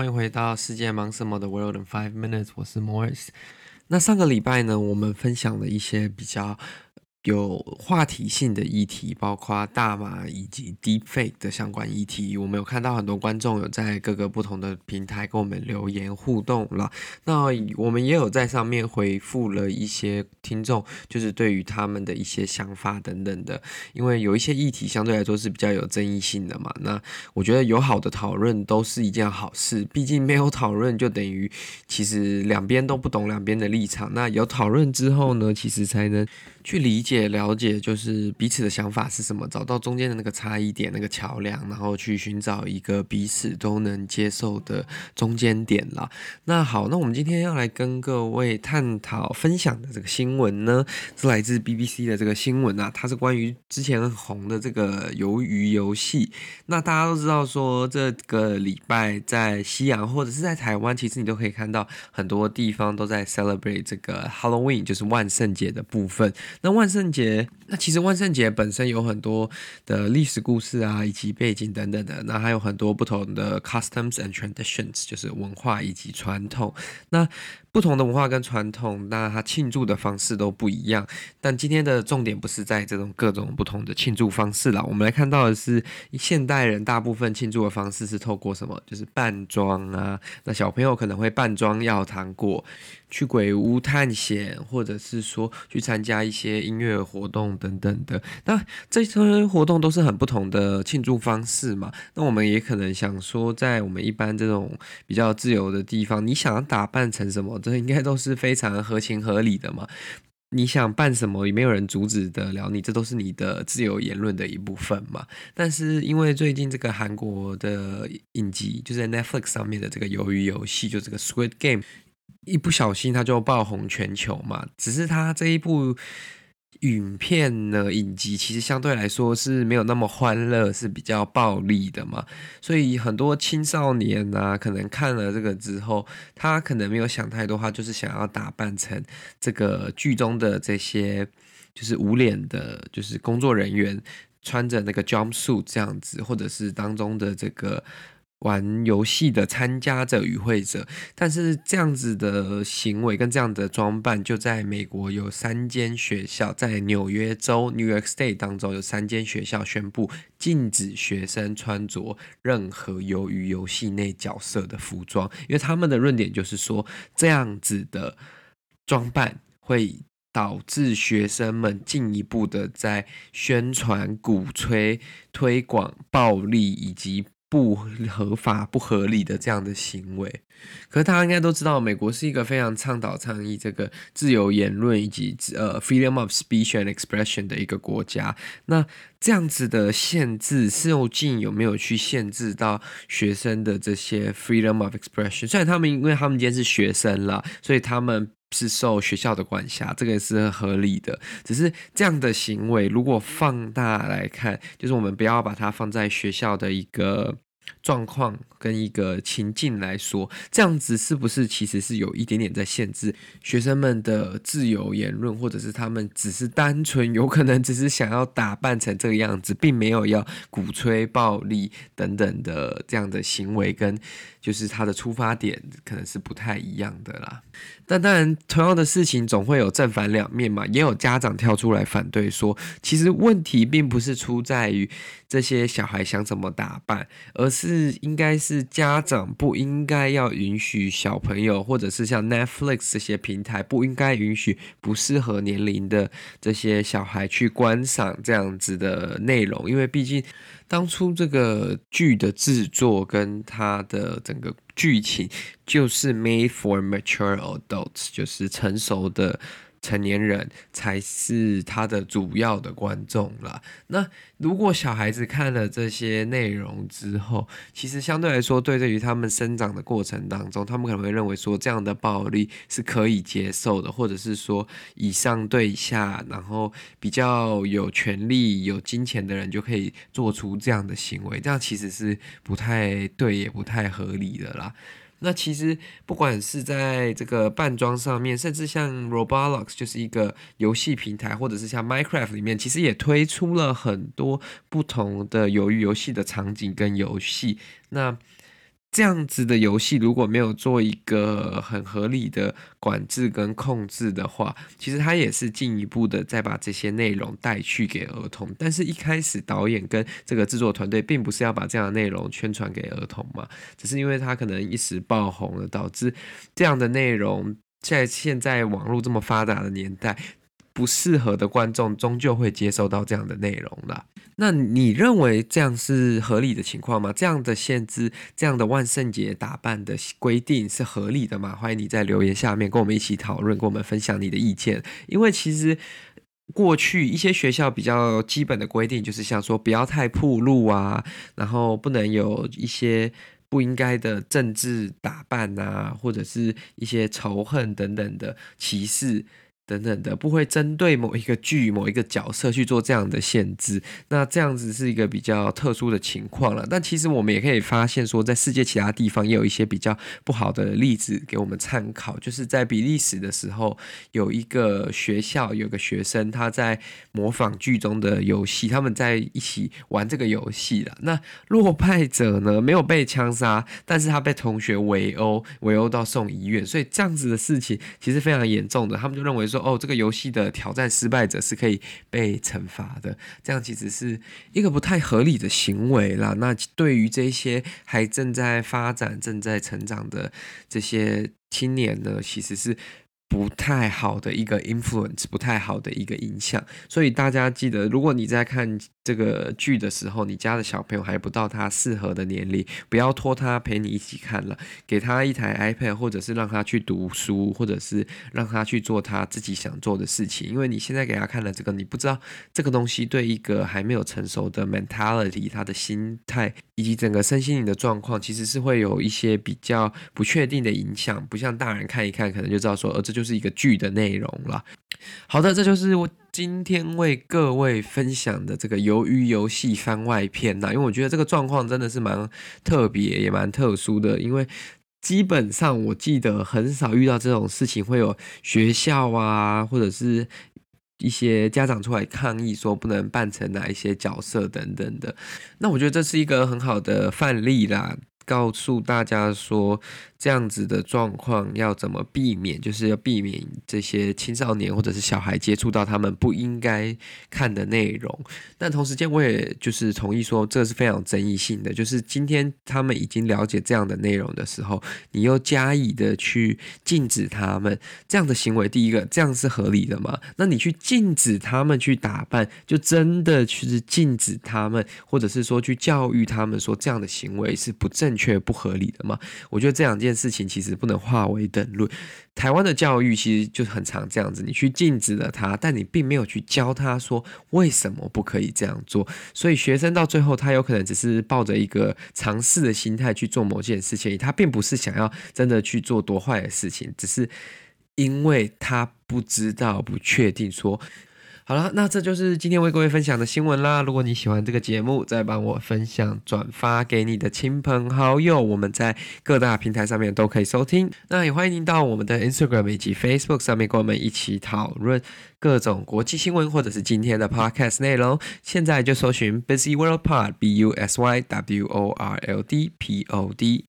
欢迎回到世界忙什么的 World in Five Minutes，我是 Morris。那上个礼拜呢，我们分享了一些比较。有话题性的议题，包括大麻以及 Deepfake 的相关议题，我们有看到很多观众有在各个不同的平台跟我们留言互动了。那我们也有在上面回复了一些听众，就是对于他们的一些想法等等的。因为有一些议题相对来说是比较有争议性的嘛，那我觉得有好的讨论都是一件好事。毕竟没有讨论就等于其实两边都不懂两边的立场。那有讨论之后呢，其实才能去理解。了解就是彼此的想法是什么，找到中间的那个差异点，那个桥梁，然后去寻找一个彼此都能接受的中间点啦。那好，那我们今天要来跟各位探讨分享的这个新闻呢，是来自 BBC 的这个新闻啊，它是关于之前很红的这个鱿鱼游戏。那大家都知道说，这个礼拜在西洋或者是在台湾，其实你都可以看到很多地方都在 celebrate 这个 Halloween，就是万圣节的部分。那万圣节，那其实万圣节本身有很多的历史故事啊，以及背景等等的，那还有很多不同的 customs and traditions，就是文化以及传统。那不同的文化跟传统，那它庆祝的方式都不一样。但今天的重点不是在这种各种不同的庆祝方式啦，我们来看到的是现代人大部分庆祝的方式是透过什么？就是扮装啊。那小朋友可能会扮装要糖果，去鬼屋探险，或者是说去参加一些音乐活动等等的。那这些活动都是很不同的庆祝方式嘛。那我们也可能想说，在我们一般这种比较自由的地方，你想要打扮成什么？这应该都是非常合情合理的嘛。你想办什么，也没有人阻止得了你，这都是你的自由言论的一部分嘛。但是因为最近这个韩国的影集，就在 Netflix 上面的这个鱿鱼游戏，就这个 Squid Game，一不小心它就爆红全球嘛。只是它这一部。影片呢，影集其实相对来说是没有那么欢乐，是比较暴力的嘛，所以很多青少年啊，可能看了这个之后，他可能没有想太多，他就是想要打扮成这个剧中的这些，就是无脸的，就是工作人员穿着那个 jumpsuit 这样子，或者是当中的这个。玩游戏的参加者与会者，但是这样子的行为跟这样的装扮，就在美国有三间学校，在纽约州 （New York State） 当中有三间学校宣布禁止学生穿着任何由于游戏内角色的服装，因为他们的论点就是说，这样子的装扮会导致学生们进一步的在宣传、鼓吹、推广暴力以及。不合法、不合理的这样的行为，可是大家应该都知道，美国是一个非常倡导、倡议这个自由言论以及呃 freedom of speech and expression 的一个国家。那这样子的限制，究竟有没有去限制到学生的这些 freedom of expression？虽然他们因为他们今天是学生了，所以他们。是受学校的管辖，这个也是合理的。只是这样的行为，如果放大来看，就是我们不要把它放在学校的一个。状况跟一个情境来说，这样子是不是其实是有一点点在限制学生们的自由言论，或者是他们只是单纯有可能只是想要打扮成这个样子，并没有要鼓吹暴力等等的这样的行为，跟就是他的出发点可能是不太一样的啦。但当然，同样的事情总会有正反两面嘛，也有家长跳出来反对说，其实问题并不是出在于这些小孩想怎么打扮，而是。是应该是家长不应该要允许小朋友，或者是像 Netflix 这些平台不应该允许不适合年龄的这些小孩去观赏这样子的内容，因为毕竟当初这个剧的制作跟它的整个剧情就是 made for mature adults，就是成熟的。成年人才是他的主要的观众啦。那如果小孩子看了这些内容之后，其实相对来说，对于他们生长的过程当中，他们可能会认为说这样的暴力是可以接受的，或者是说以上对下，然后比较有权力、有金钱的人就可以做出这样的行为，这样其实是不太对，也不太合理的啦。那其实不管是在这个扮装上面，甚至像 Roblox 就是一个游戏平台，或者是像 Minecraft 里面，其实也推出了很多不同的鱿鱼游戏的场景跟游戏。那这样子的游戏如果没有做一个很合理的管制跟控制的话，其实它也是进一步的再把这些内容带去给儿童。但是，一开始导演跟这个制作团队并不是要把这样的内容宣传给儿童嘛，只是因为他可能一时爆红了，导致这样的内容在现在网络这么发达的年代。不适合的观众终究会接收到这样的内容了。那你认为这样是合理的情况吗？这样的限制，这样的万圣节打扮的规定是合理的吗？欢迎你在留言下面跟我们一起讨论，跟我们分享你的意见。因为其实过去一些学校比较基本的规定，就是像说不要太暴露啊，然后不能有一些不应该的政治打扮啊，或者是一些仇恨等等的歧视。等等的，不会针对某一个剧、某一个角色去做这样的限制，那这样子是一个比较特殊的情况了。但其实我们也可以发现，说在世界其他地方也有一些比较不好的例子给我们参考。就是在比利时的时候，有一个学校有个学生他在模仿剧中的游戏，他们在一起玩这个游戏了。那落败者呢，没有被枪杀，但是他被同学围殴，围殴到送医院。所以这样子的事情其实非常严重的，他们就认为说。哦，这个游戏的挑战失败者是可以被惩罚的，这样其实是一个不太合理的行为啦。那对于这些还正在发展、正在成长的这些青年呢，其实是。不太好的一个 influence，不太好的一个影响，所以大家记得，如果你在看这个剧的时候，你家的小朋友还不到他适合的年龄，不要拖他陪你一起看了，给他一台 iPad，或者是让他去读书，或者是让他去做他自己想做的事情。因为你现在给他看了这个，你不知道这个东西对一个还没有成熟的 mentality，他的心态以及整个身心灵的状况，其实是会有一些比较不确定的影响。不像大人看一看，可能就知道说，呃，这就。就是一个剧的内容了。好的，这就是我今天为各位分享的这个《鱿鱼游戏》番外篇呐。因为我觉得这个状况真的是蛮特别，也蛮特殊的。因为基本上我记得很少遇到这种事情，会有学校啊，或者是一些家长出来抗议，说不能扮成哪一些角色等等的。那我觉得这是一个很好的范例啦，告诉大家说。这样子的状况要怎么避免？就是要避免这些青少年或者是小孩接触到他们不应该看的内容。但同时间，我也就是同意说，这是非常争议性的。就是今天他们已经了解这样的内容的时候，你又加以的去禁止他们这样的行为，第一个，这样是合理的吗？那你去禁止他们去打扮，就真的去禁止他们，或者是说去教育他们说这样的行为是不正确、不合理的吗？我觉得这两件件。事情其实不能化为等论。台湾的教育其实就很常这样子，你去禁止了他，但你并没有去教他说为什么不可以这样做。所以学生到最后，他有可能只是抱着一个尝试的心态去做某件事情，他并不是想要真的去做多坏的事情，只是因为他不知道、不确定说。好了，那这就是今天为各位分享的新闻啦。如果你喜欢这个节目，再帮我分享、转发给你的亲朋好友。我们在各大平台上面都可以收听。那也欢迎您到我们的 Instagram 以及 Facebook 上面跟我们一起讨论各种国际新闻，或者是今天的 Podcast 内容。现在就搜寻 Busy World Pod B U S Y W O R L D P O D。